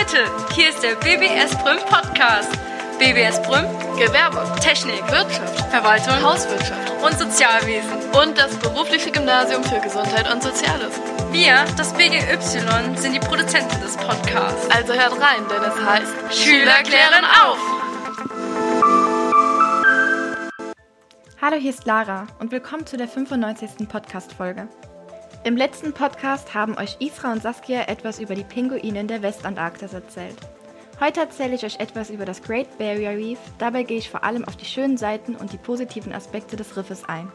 Leute, hier ist der BBS Brüm Podcast. BBS Brüm, Gewerbe, Technik, Wirtschaft, Verwaltung Hauswirtschaft und Sozialwesen. und das berufliche Gymnasium für Gesundheit und Soziales. Wir, das BGY, sind die Produzenten des Podcasts. Also hört rein, denn es heißt Schüler klären auf! Hallo, hier ist Lara und willkommen zu der 95. Podcast-Folge. Im letzten Podcast haben euch Isra und Saskia etwas über die Pinguine in der Westantarktis erzählt. Heute erzähle ich euch etwas über das Great Barrier Reef, dabei gehe ich vor allem auf die schönen Seiten und die positiven Aspekte des Riffes ein.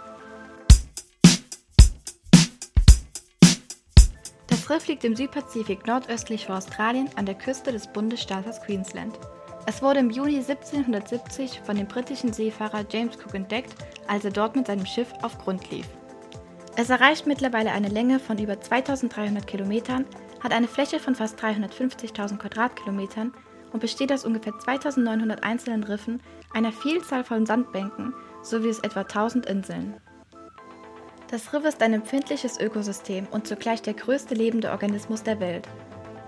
Das Riff liegt im Südpazifik nordöstlich vor Australien an der Küste des Bundesstaates Queensland. Es wurde im Juni 1770 von dem britischen Seefahrer James Cook entdeckt, als er dort mit seinem Schiff auf Grund lief. Es erreicht mittlerweile eine Länge von über 2300 Kilometern, hat eine Fläche von fast 350.000 Quadratkilometern und besteht aus ungefähr 2900 einzelnen Riffen, einer Vielzahl von Sandbänken sowie aus etwa 1000 Inseln. Das Riff ist ein empfindliches Ökosystem und zugleich der größte lebende Organismus der Welt.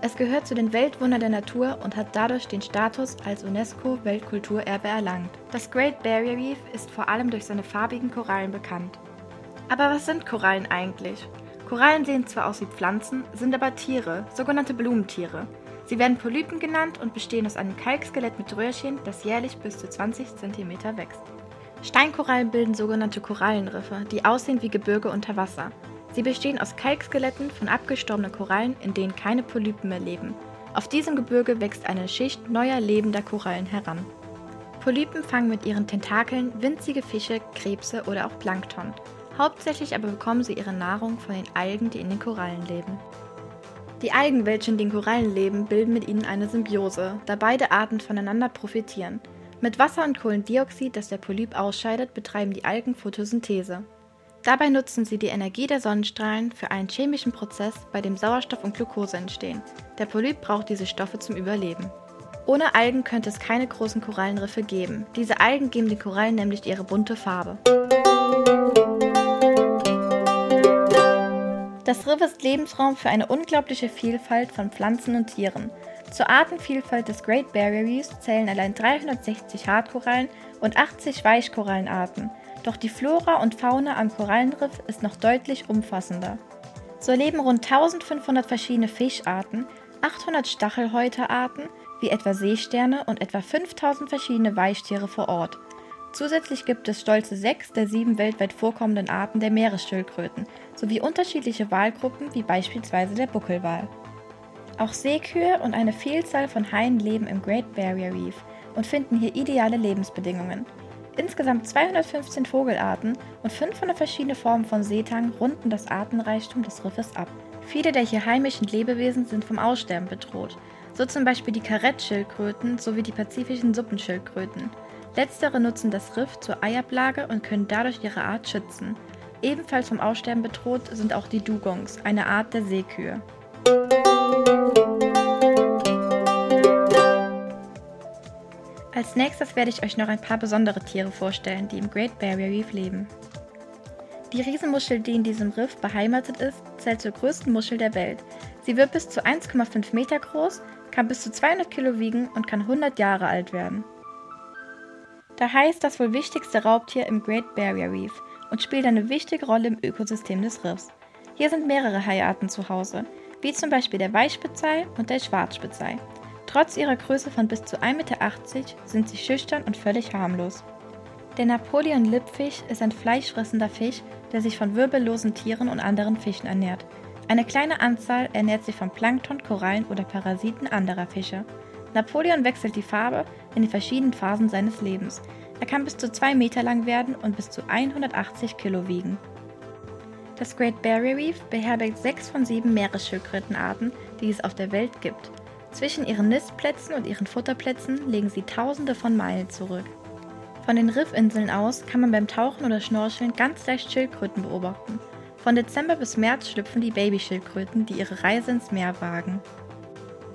Es gehört zu den Weltwundern der Natur und hat dadurch den Status als UNESCO-Weltkulturerbe erlangt. Das Great Barrier Reef ist vor allem durch seine farbigen Korallen bekannt. Aber was sind Korallen eigentlich? Korallen sehen zwar aus wie Pflanzen, sind aber Tiere, sogenannte Blumentiere. Sie werden Polypen genannt und bestehen aus einem Kalkskelett mit Röhrchen, das jährlich bis zu 20 cm wächst. Steinkorallen bilden sogenannte Korallenriffe, die aussehen wie Gebirge unter Wasser. Sie bestehen aus Kalkskeletten von abgestorbenen Korallen, in denen keine Polypen mehr leben. Auf diesem Gebirge wächst eine Schicht neuer lebender Korallen heran. Polypen fangen mit ihren Tentakeln winzige Fische, Krebse oder auch Plankton. Hauptsächlich aber bekommen sie ihre Nahrung von den Algen, die in den Korallen leben. Die Algen, welche in den Korallen leben, bilden mit ihnen eine Symbiose, da beide Arten voneinander profitieren. Mit Wasser und Kohlendioxid, das der Polyp ausscheidet, betreiben die Algen Photosynthese. Dabei nutzen sie die Energie der Sonnenstrahlen für einen chemischen Prozess, bei dem Sauerstoff und Glucose entstehen. Der Polyp braucht diese Stoffe zum Überleben. Ohne Algen könnte es keine großen Korallenriffe geben. Diese Algen geben den Korallen nämlich ihre bunte Farbe. Das Riff ist Lebensraum für eine unglaubliche Vielfalt von Pflanzen und Tieren. Zur Artenvielfalt des Great Barrier Reefs zählen allein 360 Hartkorallen und 80 Weichkorallenarten. Doch die Flora und Fauna am Korallenriff ist noch deutlich umfassender. So leben rund 1500 verschiedene Fischarten, 800 Stachelhäuterarten wie etwa Seesterne und etwa 5000 verschiedene Weichtiere vor Ort. Zusätzlich gibt es stolze sechs der sieben weltweit vorkommenden Arten der Meeresschildkröten sowie unterschiedliche Walgruppen wie beispielsweise der Buckelwal. Auch Seekühe und eine Vielzahl von Haien leben im Great Barrier Reef und finden hier ideale Lebensbedingungen. Insgesamt 215 Vogelarten und 500 verschiedene Formen von Seetang runden das Artenreichtum des Riffes ab. Viele der hier heimischen Lebewesen sind vom Aussterben bedroht, so zum Beispiel die Karettschildkröten sowie die pazifischen Suppenschildkröten. Letztere nutzen das Riff zur Eiablage und können dadurch ihre Art schützen. Ebenfalls vom Aussterben bedroht sind auch die Dugongs, eine Art der Seekühe. Als nächstes werde ich euch noch ein paar besondere Tiere vorstellen, die im Great Barrier Reef leben. Die Riesenmuschel, die in diesem Riff beheimatet ist, zählt zur größten Muschel der Welt. Sie wird bis zu 1,5 Meter groß, kann bis zu 200 Kilo wiegen und kann 100 Jahre alt werden. Hai ist das wohl wichtigste Raubtier im Great Barrier Reef und spielt eine wichtige Rolle im Ökosystem des Riffs. Hier sind mehrere Haiarten zu Hause, wie zum Beispiel der Weichspitzei und der Schwarzspitzei. Trotz ihrer Größe von bis zu 1,80 Meter sind sie schüchtern und völlig harmlos. Der Napoleon-Lippfisch ist ein fleischfressender Fisch, der sich von wirbellosen Tieren und anderen Fischen ernährt. Eine kleine Anzahl ernährt sich von Plankton, Korallen oder Parasiten anderer Fische. Napoleon wechselt die Farbe in den verschiedenen Phasen seines Lebens. Er kann bis zu 2 Meter lang werden und bis zu 180 Kilo wiegen. Das Great Barrier Reef beherbergt sechs von sieben Meeresschildkrötenarten, die es auf der Welt gibt. Zwischen ihren Nistplätzen und ihren Futterplätzen legen sie Tausende von Meilen zurück. Von den Riffinseln aus kann man beim Tauchen oder Schnorcheln ganz leicht Schildkröten beobachten. Von Dezember bis März schlüpfen die Babyschildkröten, die ihre Reise ins Meer wagen.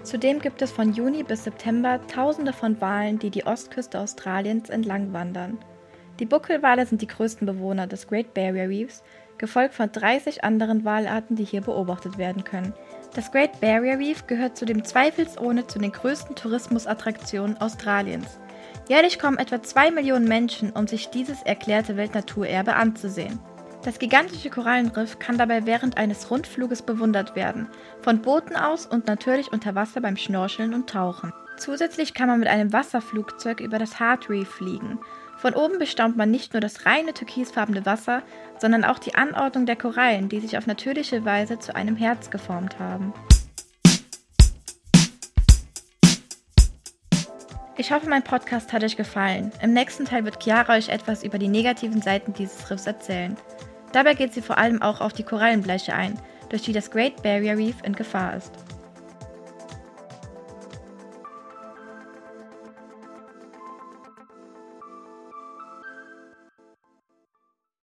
Zudem gibt es von Juni bis September Tausende von Walen, die die Ostküste Australiens entlang wandern. Die Buckelwale sind die größten Bewohner des Great Barrier Reefs, gefolgt von 30 anderen Walarten, die hier beobachtet werden können. Das Great Barrier Reef gehört zudem zweifelsohne zu den größten Tourismusattraktionen Australiens. Jährlich kommen etwa 2 Millionen Menschen, um sich dieses erklärte Weltnaturerbe anzusehen. Das gigantische Korallenriff kann dabei während eines Rundfluges bewundert werden, von Booten aus und natürlich unter Wasser beim Schnorcheln und Tauchen. Zusätzlich kann man mit einem Wasserflugzeug über das Heart Reef fliegen. Von oben bestaunt man nicht nur das reine türkisfarbene Wasser, sondern auch die Anordnung der Korallen, die sich auf natürliche Weise zu einem Herz geformt haben. Ich hoffe, mein Podcast hat euch gefallen. Im nächsten Teil wird Chiara euch etwas über die negativen Seiten dieses Riffs erzählen. Dabei geht sie vor allem auch auf die Korallenbleiche ein, durch die das Great Barrier Reef in Gefahr ist.